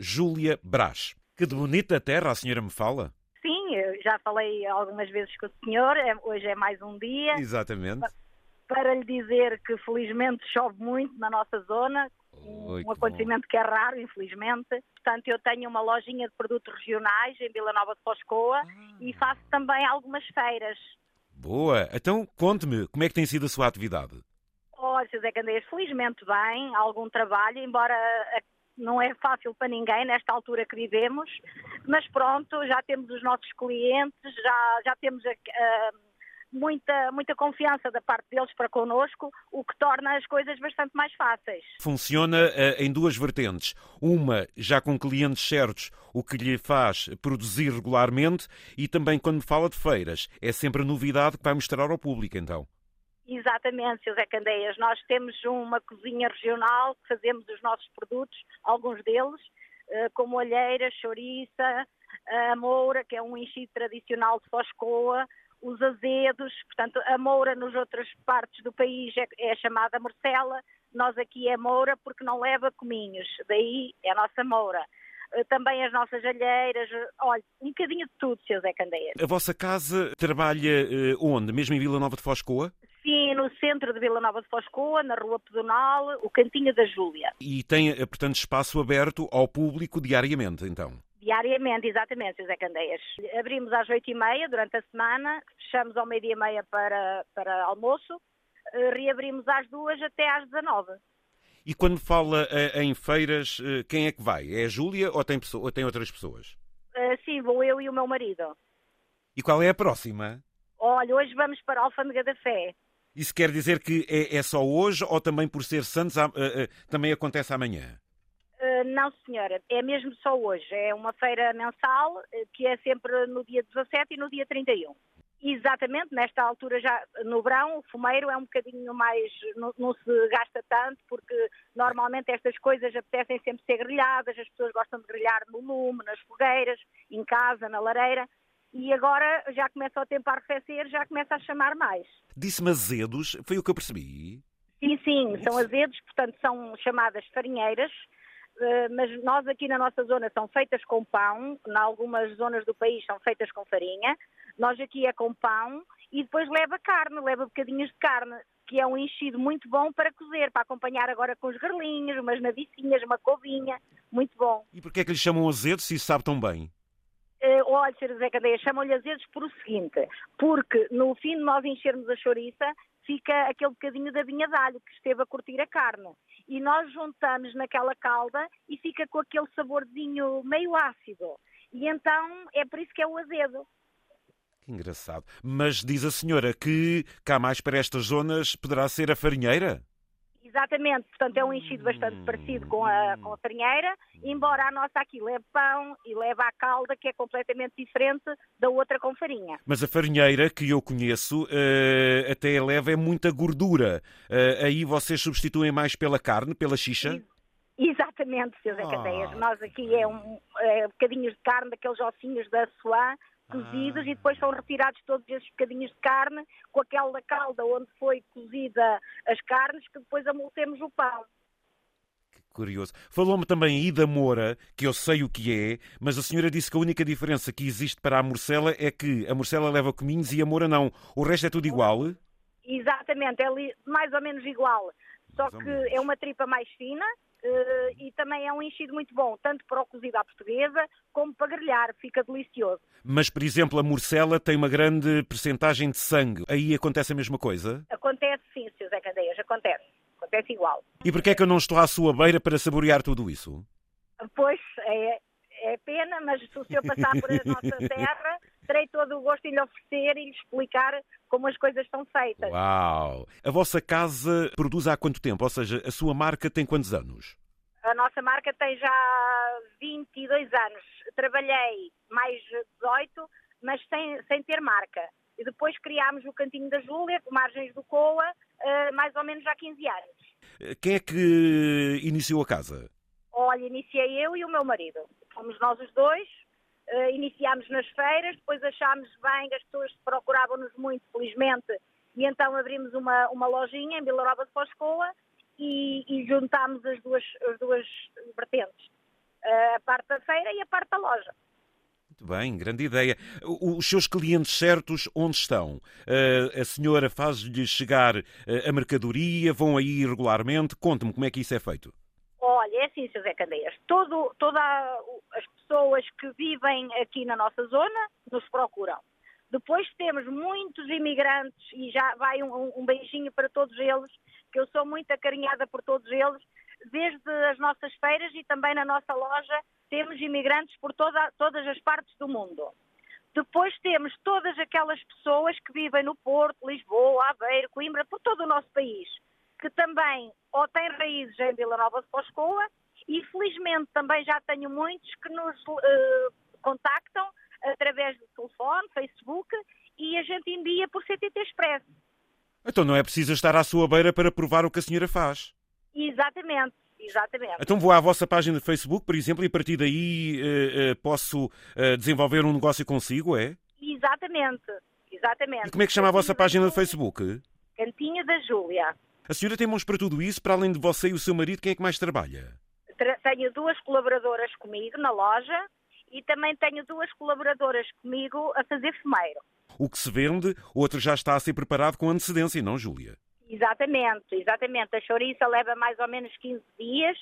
Júlia Brás. Que de bonita terra a senhora me fala. Sim, eu já falei algumas vezes com o senhor, é- hoje é mais um dia, Exatamente. para lhe dizer que felizmente chove muito na nossa zona, Oi, um que acontecimento que é raro, infelizmente. Portanto, eu tenho uma lojinha de produtos regionais em Vila Nova de Foscoa e faço também algumas feiras. Boa. Então, conte-me, como é que tem sido a sua atividade? Olha. Zé Candeias, felizmente bem, algum trabalho, embora não é fácil para ninguém nesta altura que vivemos, mas pronto, já temos os nossos clientes, já, já temos a- a- muita, muita confiança da parte deles para connosco, o que torna as coisas bastante mais fáceis. Funciona eh, em duas vertentes. Uma, já com clientes certos, o que lhe faz produzir regularmente, e também quando fala de feiras, é sempre a novidade que vai mostrar ao público, então. Exatamente. Zé Candeias. Nós temos uma cozinha regional, fazemos os nossos produtos, alguns deles, eh, como alheira, chouriça, a moura, que é um enchido tradicional de Foscoa, os azedos, portanto, a moura nas outras partes do país é, é chamada morcela, nós aqui é moura porque não leva cominhos, daí é a nossa moura. Eh, Também as nossas alheiras, olha, um bocadinho de tudo, Sr. Zé Candeias. A vossa casa trabalha eh, onde? Mesmo em Vila Nova de Foscoa? Sim, no centro de Vila Nova de Foscoa, na Rua Pedonal, o Cantinho da Júlia. E tem, eh, portanto, espaço aberto ao público diariamente, então? Diariamente, exatamente, José Candeias. Abrimos às oito e meia durante a semana, fechamos ao meio-dia e meia para, para almoço, eh, reabrimos às duas até às 19. E quando fala eh, em feiras, quem é que vai? É a Júlia ou tem, pessoa- ou tem outras pessoas? Eh, Sim, vou eu e o meu marido. E qual é a próxima? Olha, hoje vamos para a Alfândega da Fé. Isso quer dizer que é, é só hoje ou também por ser Santos eh, eh, também acontece amanhã? Não, senhora, é mesmo só hoje. É uma feira mensal que é sempre no dia 17 e no dia 31. Exatamente, nesta altura já no verão, o fumeiro é um bocadinho mais, não, não se gasta tanto, porque normalmente estas coisas apetecem sempre ser grelhadas, as pessoas gostam de grelhar no lume, nas fogueiras, em casa, na lareira, e agora já começa o tempo a arrefecer, já começa a chamar mais. Disse-me azedos, foi o que eu percebi. Sim, sim, são azedos, portanto são chamadas farinheiras, eh, mas nós aqui na nossa zona são feitas com pão, em algumas zonas do país são feitas com farinha, nós aqui é com pão e depois leva carne, leva bocadinhos de carne, que é um enchido muito bom para cozer, para acompanhar agora com os garlinhos, umas navicinhas, uma covinha, muito bom. E porquê é que lhe chamam azedos se isso sabe tão bem? Olha, Sr. Zé Cadeia, chamam-lhe azedos por o seguinte, porque no fim de nós enchermos a chouriça, fica aquele bocadinho da vinha de alho que esteve a curtir a carne. E nós juntamos naquela calda e fica com aquele saborzinho meio ácido. E então é por isso que é o azedo. Que engraçado. Mas diz a senhora que cá mais para estas zonas poderá ser a farinheira? Exatamente, portanto é um enchido bastante parecido com a, com a farinheira, embora a nossa aqui leve pão e leva a calda, que é completamente diferente da outra com farinha. Mas a farinheira que eu conheço eh, até leva é muita gordura. Eh, aí vocês substituem mais pela carne, pela xixa? Exatamente, Sr. Zé Ah. Nós aqui é, um, é bocadinhos de carne, daqueles ossinhos da suã, cozidos, Ah. e depois são retirados todos esses bocadinhos de carne, com aquela calda onde foi cozida as carnes, que depois amoltemos o pão. Que curioso. Falou-me também aí da moura, que eu sei o que é, mas a senhora disse que a única diferença que existe para a morcela é que a morcela leva cominhos e a moura não. O resto é tudo igual? Exatamente, é mais ou menos igual. Só que é uma tripa mais fina eh, e também é um enchido muito bom, tanto para o cozido à portuguesa como para grelhar, fica delicioso. Mas, por exemplo, a morcela tem uma grande percentagem de sangue. Aí acontece a mesma coisa? Acontece sim, Sr. Zé Candeias, acontece. Acontece igual. E porquê é que eu não estou à sua beira para saborear tudo isso? Pois, é, é pena, mas se o senhor passar por a nossa terra, terei todo o gosto em lhe oferecer e lhe explicar como as coisas são feitas. Uau! A vossa casa produz há quanto tempo? Ou seja, a sua marca tem quantos anos? A nossa marca tem já 22 anos. Trabalhei mais 18, mas sem, sem ter marca. E depois criámos o Cantinho da Júlia, com margens do Coa, eh, mais ou menos há 15 anos. Quem é que iniciou a casa? Olha, iniciei eu e o meu marido. Fomos nós os dois, eh, iniciámos nas feiras, depois achámos bem que as pessoas procuravam-nos muito, felizmente, e então abrimos uma, uma lojinha em Vila Nova de Foscoa e, e juntámos as duas, as duas vertentes. a parte da feira e a parte da loja. Muito bem, grande ideia. Os seus clientes certos onde estão? A senhora faz-lhes chegar a mercadoria? Vão aí regularmente? Conte-me como é que isso é feito. É assim, José Candeias. Todo, todas as pessoas que vivem aqui na nossa zona nos procuram. Depois temos muitos imigrantes e já vai um, um beijinho para todos eles, que eu sou muito acarinhada por todos eles, desde as nossas feiras e também na nossa loja temos imigrantes por toda, todas as partes do mundo. Depois temos todas aquelas pessoas que vivem no Porto, Lisboa, Aveiro, Coimbra, por todo o nosso país, que também ou têm raízes em Vila Nova de Foscoa e felizmente também já tenho muitos que nos uh, contactam através do telefone, Facebook e a gente envia por CTT Express. Então não é preciso estar à sua beira para provar o que a senhora faz. Exatamente. Exatamente. Então vou à vossa página de Facebook, por exemplo, e a partir daí uh, uh, posso desenvolver um negócio consigo, é? Exatamente, exatamente. E como é que chama a vossa página de Facebook? Cantinha da Júlia. A senhora tem mãos para tudo isso? Para além de você e o seu marido, quem é que mais trabalha? Tenho duas colaboradoras comigo na loja e também tenho duas colaboradoras comigo a fazer fumeiro. O que se vende, outro já está a ser preparado com antecedência, não, Júlia? Exatamente, exatamente. A chouriça leva mais ou menos 15 dias,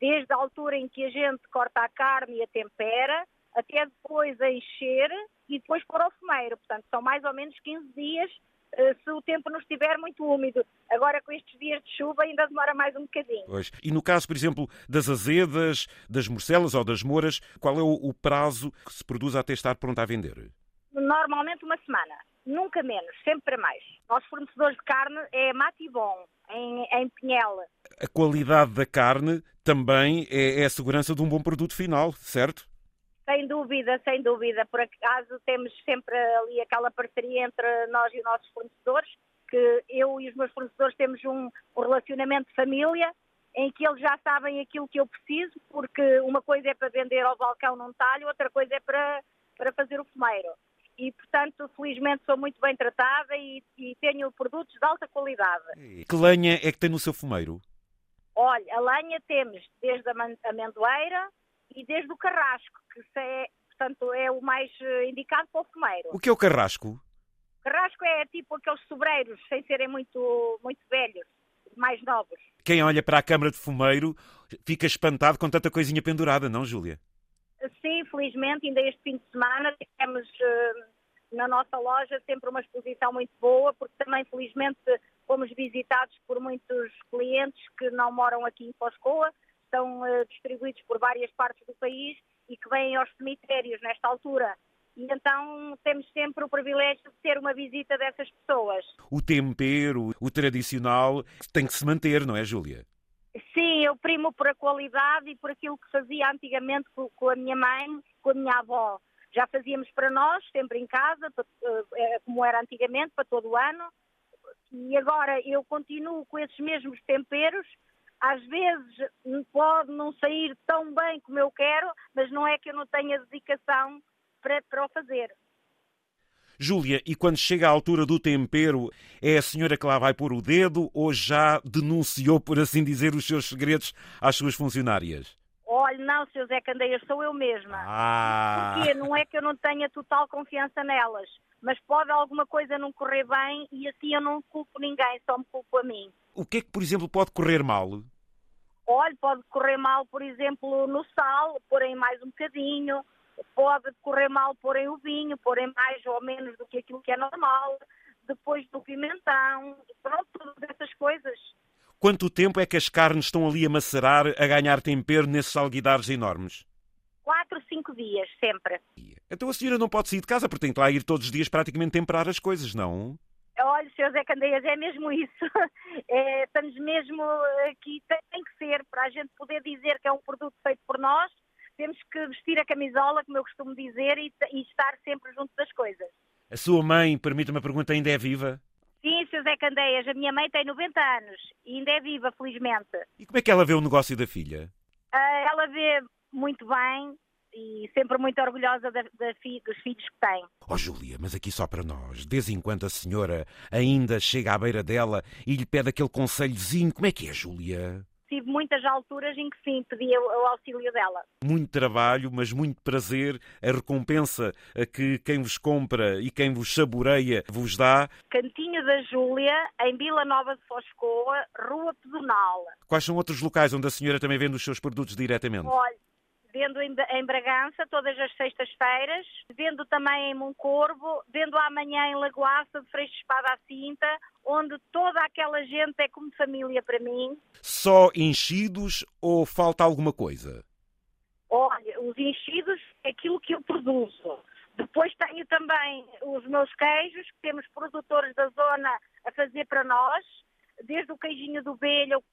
desde a altura em que a gente corta a carne e a tempera, até depois a encher e depois pôr ao fumeiro. Portanto, são mais ou menos 15 dias se o tempo não estiver muito úmido. Agora, com estes dias de chuva, ainda demora mais um bocadinho. Pois. E no caso, por exemplo, das azedas, das morcelas ou das mouras, qual é o prazo que se produz até estar pronto a vender? Normalmente uma semana nunca menos, sempre para mais. Nossos fornecedores de carne é Matibon, em, em Pinhel. A qualidade da carne também é, é a segurança de um bom produto final, certo? Sem dúvida, sem dúvida. Por acaso temos sempre ali aquela parceria entre nós e os nossos fornecedores, que eu e os meus fornecedores temos um, um relacionamento de família em que eles já sabem aquilo que eu preciso, porque uma coisa é para vender ao balcão num talho, outra coisa é para, para fazer o fumeiro e, portanto, felizmente sou muito bem tratada e, e tenho produtos de alta qualidade. Que lenha é que tem no seu fumeiro? Olha, a lenha temos desde a amendoeira e desde o carrasco, que é, portanto, é o mais eh, indicado para o fumeiro. O que é o carrasco? Carrasco é tipo aqueles sobreiros, sem serem muito, muito velhos, mais novos. Quem olha para a câmara de fumeiro fica espantado com tanta coisinha pendurada, não, Júlia? Sim, felizmente, ainda este fim de semana temos uh, na nossa loja sempre uma exposição muito boa, porque também, felizmente, fomos visitados por muitos clientes que não moram aqui em Foscoa, estão uh, distribuídos por várias partes do país e que vêm aos cemitérios nesta altura. E então temos sempre o privilégio de ter uma visita dessas pessoas. O tempero, o tradicional, tem que se manter, não é, Júlia? Sim, eu primo por a qualidade e por aquilo que fazia antigamente com a minha mãe, com a minha avó. Já fazíamos para nós, sempre em casa, eh, como era antigamente, para todo o ano. E agora eu continuo com esses mesmos temperos. Às vezes pode não sair tão bem como eu quero, mas não é que eu não tenha dedicação para, para o fazer. Júlia, e quando chega à altura do tempero, é a senhora que lá vai pôr o dedo ou já denunciou, por assim dizer, os seus segredos às suas funcionárias? Olha, não, Sr. Zé Candeias, sou eu mesma. Ah. Porquê? Não é que eu não tenha total confiança nelas, mas pode alguma coisa não correr bem e assim eu não culpo ninguém, só me culpo a mim. O que é que, por exemplo, pode correr mal? Olha, pode correr mal, por exemplo, no sal, porem mais um bocadinho, pode correr mal porem o vinho, porem mais ou menos do que aquilo que é normal, depois do pimentão, pronto, todas essas coisas. Quanto tempo é que as carnes estão ali a macerar, a ganhar tempero nesses alguidares enormes? Quatro, cinco dias, sempre. Então a senhora não pode sair de casa, porque tem que lá ir todos os dias praticamente temperar as coisas, não? Olha, Sr. Zé Candeias, é mesmo isso. É, estamos mesmo aqui, tem que ser, para a gente poder dizer que é um produto feito por nós, temos que vestir a camisola, como eu costumo dizer, e, e estar sempre junto das coisas. A sua mãe, permita-me a pergunta, ainda é viva? Sim, Sr. Zé Candeias, a minha mãe tem 90 anos e ainda é viva, felizmente. E como é que ela vê o negócio da filha? Uh, ela vê muito bem e sempre muito orgulhosa da, da fi, dos filhos que tem. Oh, Júlia, mas aqui só para nós. De vez em quando a senhora ainda chega à beira dela e lhe pede aquele conselhozinho. Como é que é, Júlia? tive muitas alturas em que sim, pedi o auxílio dela. Muito trabalho, mas muito prazer. A recompensa que quem vos compra e quem vos saboreia vos dá. Cantinho da Júlia, em Vila Nova de Foscoa, Rua Pedonal. Quais são outros locais onde a senhora também vende os seus produtos diretamente? Olha, vendo em Bragança todas as sextas-feiras, vendo também em Moncorvo, vendo amanhã em Lagoaça de Freixo Espada à Cinta, onde toda aquela gente é como família para mim. Só enchidos ou falta alguma coisa? Olha, os enchidos é aquilo que eu produzo. Depois tenho também os meus queijos, que temos produtores da zona a fazer para nós, desde o queijinho do belho, o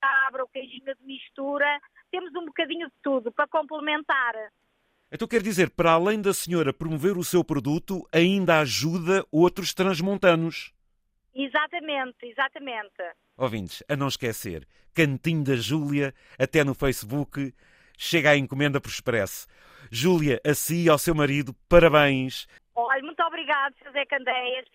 cabra, o queijinho de mistura, temos um bocadinho de tudo para complementar. Então quer dizer, para além da senhora promover o seu produto, ainda ajuda outros transmontanos. Exatamente, exatamente. Ouvintes, a não esquecer, Cantinho da Júlia, até no Facebook, chega a encomenda por expresso. Júlia, a si e ao seu marido, parabéns. Olha, muito obrigado, José Candeias.